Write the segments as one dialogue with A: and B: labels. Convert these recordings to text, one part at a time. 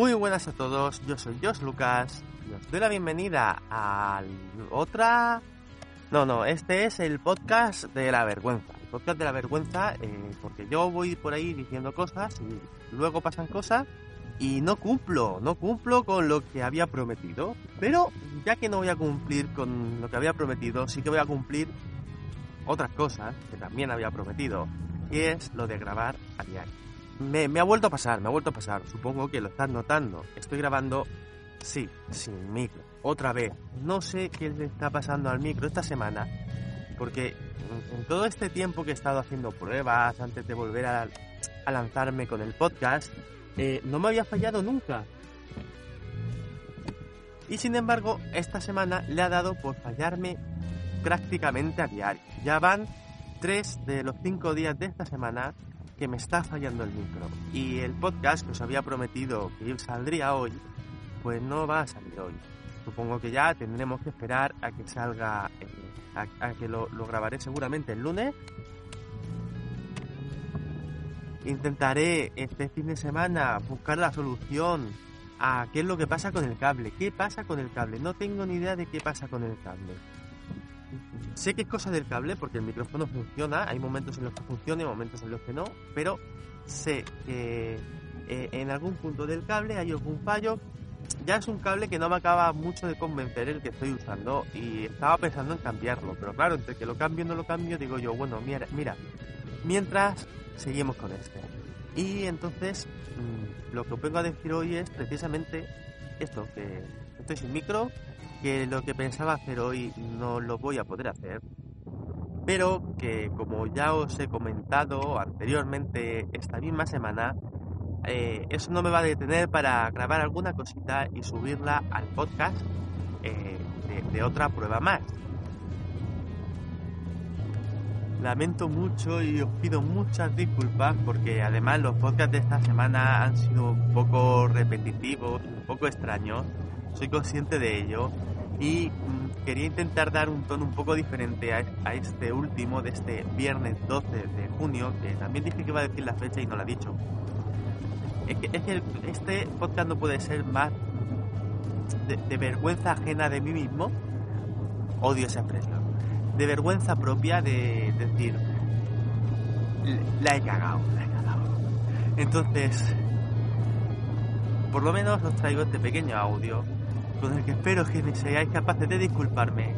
A: buenas a todos, yo soy Jos Lucas y os doy la bienvenida a otra... No, no, este es el podcast de la vergüenza. El podcast de la vergüenza eh, porque yo voy por ahí diciendo cosas y luego pasan cosas y no cumplo, no cumplo con lo que había prometido. Pero ya que no voy a cumplir con lo que había prometido, sí que voy a cumplir otras cosas que también había prometido. Y es lo de grabar a diario. Me, ha vuelto a pasar, me ha vuelto a pasar. Supongo que lo estás notando. Estoy grabando, sí, sin micro. Otra vez. No sé qué le está pasando al micro esta semana. Porque en, todo este tiempo que he estado haciendo pruebas antes de volver a, lanzarme con el podcast, eh, no me había fallado nunca. Y sin embargo, esta semana le ha dado por fallarme prácticamente a diario. Ya van tres de los cinco días de esta semana que me está fallando el micro. Y el podcast que os había prometido que saldría hoy, pues no va a salir hoy. Supongo que ya tendremos que esperar a que salga, a, que lo grabaré seguramente el lunes. Intentaré este fin de semana buscar la solución a qué es lo que pasa con el cable. ¿Qué pasa con el cable? No tengo ni idea de qué pasa con el cable. Sé que es cosa del cable porque el micrófono funciona, hay momentos en los que funciona y momentos en los que no, pero sé que eh, en algún punto del cable hay algún fallo. Ya es un cable que no me acaba mucho de convencer el que estoy usando y estaba pensando en cambiarlo, pero claro, entre que lo cambio y no lo cambio, digo yo, bueno, mira, mira mientras seguimos con este. Y entonces mm, lo que os vengo a decir hoy es precisamente esto, que estoy sin micro, que lo que pensaba hacer hoy no lo voy a poder hacer, pero que como ya os he comentado anteriormente esta misma semana, eh, eso no me va a detener para grabar alguna cosita y subirla al podcast eh, de, otra prueba más. Lamento mucho y os pido muchas disculpas porque además los podcasts de esta semana han sido un poco repetitivos, un poco extraños. Soy consciente de ello y mm, quería intentar dar un tono un poco diferente a, este último de este viernes 12 de junio, que también dije que iba a decir la fecha y no la ha dicho. Es que, este podcast no puede ser más de, vergüenza ajena de mí mismo, odio esa expresión, de vergüenza propia de, decir, la he cagado, la he cagado. Entonces, por lo menos os traigo este pequeño audio con el que espero que seáis capaces de disculparme.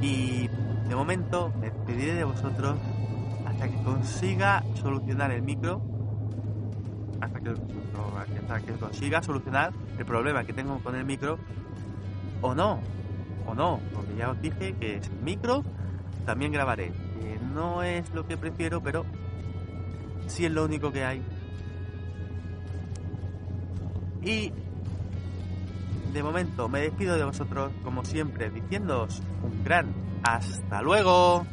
A: Y de momento me despediré de vosotros hasta que consiga solucionar el micro. Hasta que, hasta que consiga solucionar el problema que tengo con el micro. O no o no porque ya os dije que sin micro también grabaré. No es lo que prefiero pero sí es lo único que hay. Y de momento me despido de vosotros como siempre diciéndoos un gran hasta luego.